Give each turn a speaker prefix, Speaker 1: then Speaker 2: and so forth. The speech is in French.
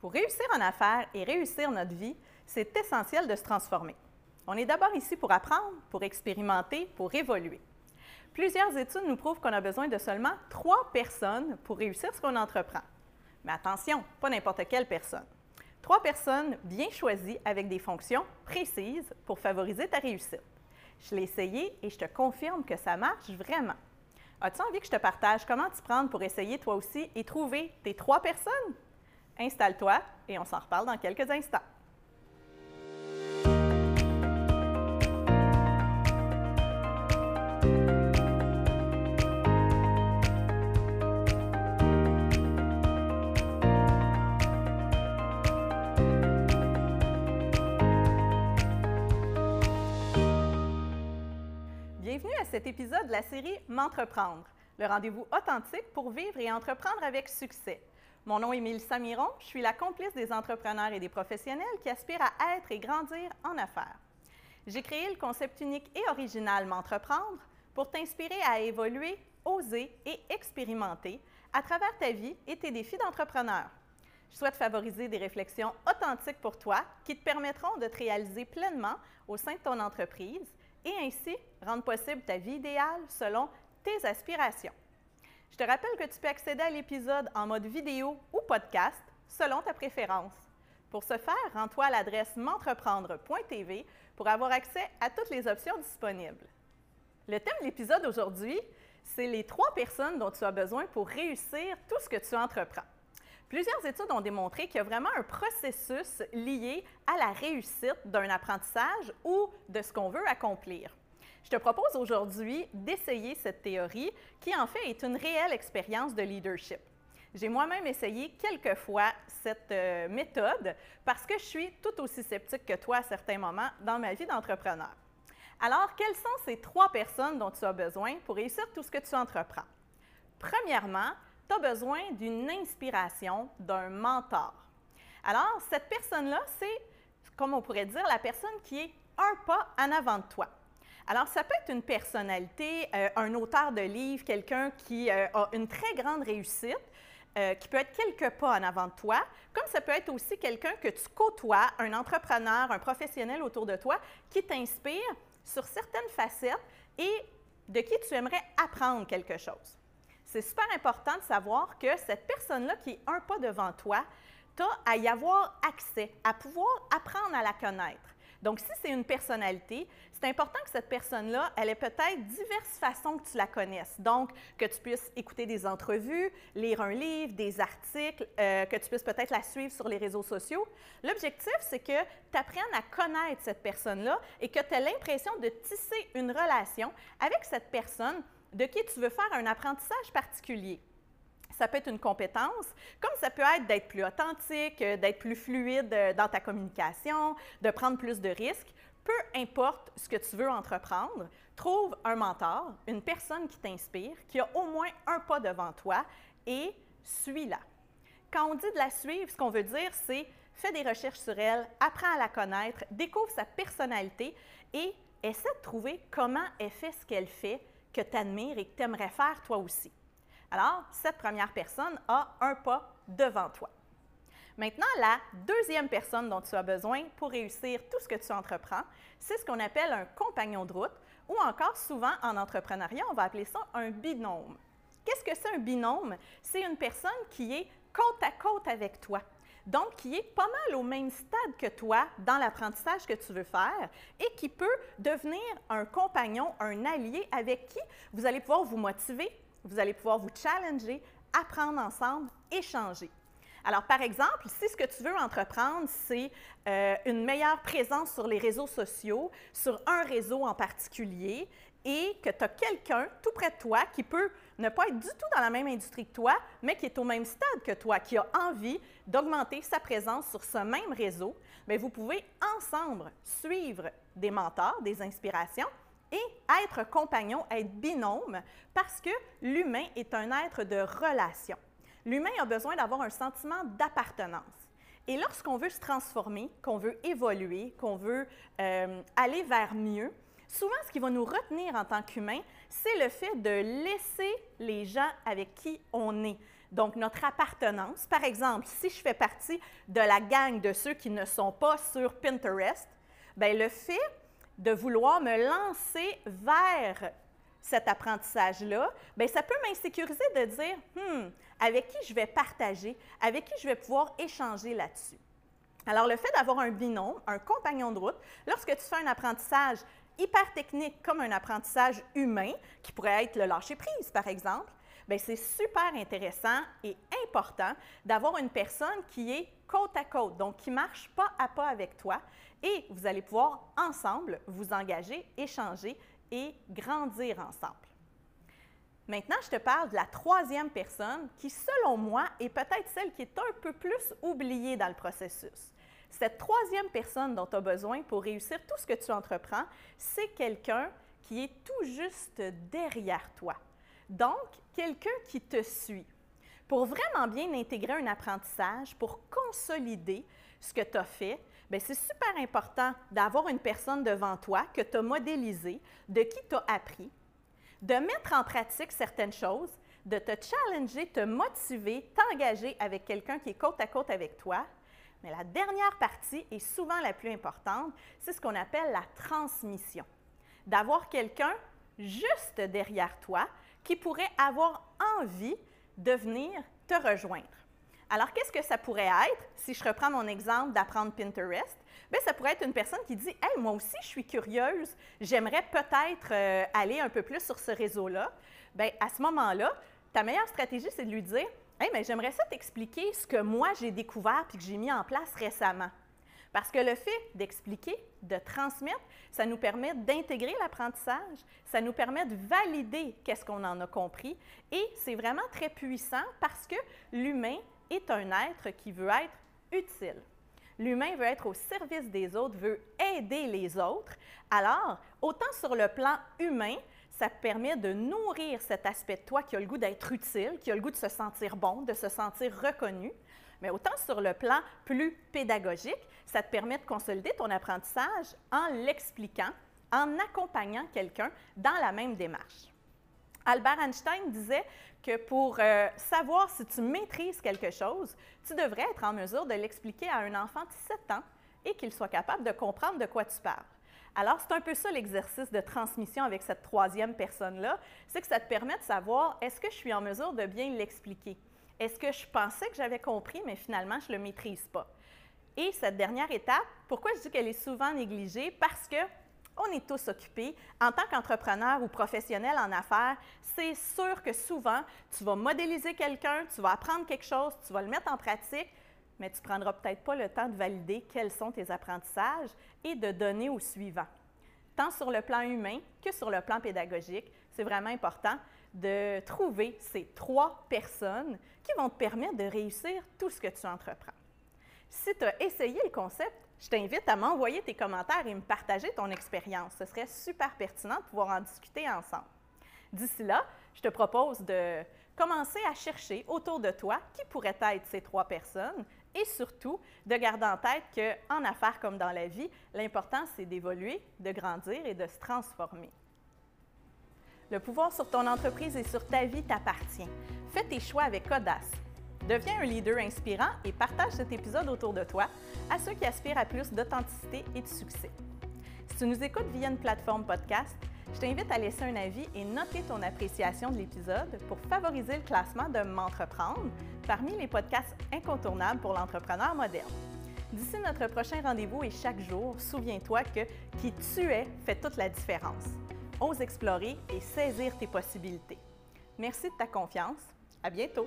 Speaker 1: Pour réussir en affaires et réussir notre vie, c'est essentiel de se transformer. On est d'abord ici pour apprendre, pour expérimenter, pour évoluer. Plusieurs études nous prouvent qu'on a besoin de seulement trois personnes pour réussir ce qu'on entreprend. Mais attention, pas n'importe quelle personne. Trois personnes bien choisies avec des fonctions précises pour favoriser ta réussite. Je l'ai essayé et je te confirme que ça marche vraiment. As-tu envie que je te partage comment t'y prendre pour essayer toi aussi et trouver tes trois personnes? Installe-toi et on s'en reparle dans quelques instants. Bienvenue à cet épisode de la série M'entreprendre, le rendez-vous authentique pour vivre et entreprendre avec succès. Mon nom est Mélissa Miron, je suis la complice des entrepreneurs et des professionnels qui aspirent à être et grandir en affaires. J'ai créé le concept unique et original M'entreprendre pour t'inspirer à évoluer, oser et expérimenter à travers ta vie et tes défis d'entrepreneur. Je souhaite favoriser des réflexions authentiques pour toi qui te permettront de te réaliser pleinement au sein de ton entreprise et ainsi rendre possible ta vie idéale selon tes aspirations. Je te rappelle que tu peux accéder à l'épisode en mode vidéo ou podcast selon ta préférence. Pour ce faire, rends-toi à l'adresse m'entreprendre.tv pour avoir accès à toutes les options disponibles. Le thème de l'épisode aujourd'hui, c'est les trois personnes dont tu as besoin pour réussir tout ce que tu entreprends. Plusieurs études ont démontré qu'il y a vraiment un processus lié à la réussite d'un apprentissage ou de ce qu'on veut accomplir. Je te propose aujourd'hui d'essayer cette théorie qui en fait est une réelle expérience de leadership. J'ai moi-même essayé quelques fois cette euh, méthode parce que je suis tout aussi sceptique que toi à certains moments dans ma vie d'entrepreneur. Alors, quelles sont ces trois personnes dont tu as besoin pour réussir tout ce que tu entreprends? Premièrement, tu as besoin d'une inspiration, d'un mentor. Alors, cette personne-là, c'est, comme on pourrait dire, la personne qui est un pas en avant de toi. Alors, ça peut être une personnalité, euh, un auteur de livres, quelqu'un qui euh, a une très grande réussite, euh, qui peut être quelques pas en avant de toi, comme ça peut être aussi quelqu'un que tu côtoies, un entrepreneur, un professionnel autour de toi, qui t'inspire sur certaines facettes et de qui tu aimerais apprendre quelque chose c'est super important de savoir que cette personne-là qui est un pas devant toi, tu as à y avoir accès, à pouvoir apprendre à la connaître. Donc, si c'est une personnalité, c'est important que cette personne-là, elle ait peut-être diverses façons que tu la connaisses. Donc, que tu puisses écouter des entrevues, lire un livre, des articles, euh, que tu puisses peut-être la suivre sur les réseaux sociaux. L'objectif, c'est que tu apprennes à connaître cette personne-là et que tu aies l'impression de tisser une relation avec cette personne de qui tu veux faire un apprentissage particulier. Ça peut être une compétence, comme ça peut être d'être plus authentique, euh, d'être plus fluide euh, dans ta communication, de prendre plus de risques. Peu importe ce que tu veux entreprendre, trouve un mentor, une personne qui t'inspire, qui a au moins un pas devant toi et suis-la. Quand on dit de la suivre, ce qu'on veut dire, c'est fais des recherches sur elle, apprends à la connaître, découvre sa personnalité et essaie de trouver comment elle fait ce qu'elle fait que tu admires et que tu aimerais faire toi aussi. Alors, cette première personne a un pas devant toi. Maintenant, la deuxième personne dont tu as besoin pour réussir tout ce que tu entreprends, c'est ce qu'on appelle un compagnon de route ou encore souvent en entrepreneuriat, on va appeler ça un binôme. Qu'est-ce que c'est un binôme? C'est une personne qui est côte à côte avec toi donc qui est pas mal au même stade que toi dans l'apprentissage que tu veux faire et qui peut devenir un compagnon, un allié avec qui vous allez pouvoir vous motiver, vous allez pouvoir vous challenger, apprendre ensemble, échanger. Alors, par exemple, si ce que tu veux entreprendre, c'est euh, une meilleure présence sur les réseaux sociaux, sur un réseau en particulier, et que tu as quelqu'un tout près de toi qui peut ne pas être du tout dans la même industrie que toi, mais qui est au même stade que toi, qui a envie d'augmenter sa présence sur ce même réseau, mais vous pouvez ensemble suivre des mentors, des inspirations et être compagnon, être binôme, parce que l'humain est un être de relation. L'humain a besoin d'avoir un sentiment d'appartenance. Et lorsqu'on veut se transformer, qu'on veut évoluer, qu'on veut euh, aller vers mieux, souvent, ce qui va nous retenir en tant qu'humains, c'est le fait de laisser les gens avec qui on est, Donc, notre appartenance, par exemple, si je fais partie de la gang de ceux qui ne sont pas sur Pinterest, bien, le fait de vouloir me lancer vers cet apprentissage-là, bien, ça peut m'insécuriser de dire, hmm, avec qui je vais partager, avec qui je vais pouvoir échanger là-dessus. Alors, le fait d'avoir un binôme, un compagnon de route, lorsque tu fais un apprentissage hyper technique comme un apprentissage humain, qui pourrait être le lâcher-prise, par exemple, bien, c'est super intéressant et important d'avoir une personne qui est côte à côte, donc qui marche pas à pas avec toi, et vous allez pouvoir ensemble vous engager, échanger et grandir ensemble. Maintenant, je te parle de la troisième personne qui, selon moi, est peut-être celle qui est un peu plus oubliée dans le processus. Cette troisième personne dont tu as besoin pour réussir tout ce que tu entreprends, c'est quelqu'un qui est tout juste derrière toi. Donc, quelqu'un qui te suit. Pour vraiment bien intégrer un apprentissage, pour consolider ce que tu as fait, ben, c'est super important d'avoir une personne devant toi que tu as modélisée, de qui tu as appris, de mettre en pratique certaines choses, de te challenger, te motiver, t'engager avec quelqu'un qui est côte à côte avec toi. Mais la dernière partie est souvent la plus importante, c'est ce qu'on appelle la transmission. D'avoir quelqu'un juste derrière toi qui pourrait avoir envie de venir te rejoindre. Alors, qu'est-ce que ça pourrait être? Si je reprends mon exemple d'apprendre Pinterest? Bien, ça pourrait être une personne qui dit Hey, moi aussi, je suis curieuse, j'aimerais peut-être euh, aller un peu plus sur ce réseau-là. Bien, à ce moment-là, ta meilleure stratégie, c'est de lui dire Hey, mais j'aimerais ça t'expliquer ce que moi j'ai découvert puis que j'ai mis en place récemment. Parce que le fait d'expliquer, de transmettre, ça nous permet d'intégrer l'apprentissage, ça nous permet de valider qu'est-ce qu'on en a compris et c'est vraiment très puissant parce que l'humain est un être qui veut être utile. L'humain veut être au service des autres, veut aider les autres. Alors, autant sur le plan humain, ça permet de nourrir cet aspect de toi qui a le goût d'être utile, qui a le goût de se sentir bon, de se sentir reconnu. Mais autant sur le plan plus pédagogique, ça te permet de consolider ton apprentissage en l'expliquant, en accompagnant quelqu'un dans la même démarche. Albert Einstein disait que pour euh, savoir si tu maîtrises quelque chose, tu devrais être en mesure de l'expliquer à un enfant de 7 ans et qu'il soit capable de comprendre de quoi tu parles. Alors, c'est un peu ça l'exercice de transmission avec cette troisième personne-là, c'est que ça te permet de savoir est-ce que je suis en mesure de bien l'expliquer? Est-ce que je pensais que j'avais compris, mais finalement, je ne le maîtrise pas? Et cette dernière étape, pourquoi je dis qu'elle est souvent négligée? Parce que on est tous occupés. En tant qu'entrepreneur ou professionnel en affaires, c'est sûr que souvent, tu vas modéliser quelqu'un, tu vas apprendre quelque chose, tu vas le mettre en pratique, mais tu ne prendras peut-être pas le temps de valider quels sont tes apprentissages et de donner au suivant. Tant sur le plan humain que sur le plan pédagogique, c'est vraiment important de trouver ces trois personnes qui vont te permettre de réussir tout ce que tu entreprends. Si tu as essayé le concept, je t'invite à m'envoyer tes commentaires et me partager ton expérience. Ce serait super pertinent de pouvoir en discuter ensemble. D'ici là, je te propose de commencer à chercher autour de toi qui pourraient être ces trois personnes et surtout de garder en tête qu'en affaires comme dans la vie, l'important c'est d'évoluer, de grandir et de se transformer. Le pouvoir sur ton entreprise et sur ta vie t'appartient. Fais tes choix avec audace Deviens un leader inspirant et partage cet épisode autour de toi à ceux qui aspirent à plus d'authenticité et de succès. Si tu nous écoutes via une plateforme podcast, je t'invite à laisser un avis et noter ton appréciation de l'épisode pour favoriser le classement de M'entreprendre parmi les podcasts incontournables pour l'entrepreneur moderne. D'ici notre prochain rendez-vous et chaque jour, souviens-toi que qui tu es fait toute la différence. Ose explorer et saisir tes possibilités. Merci de ta confiance. À bientôt!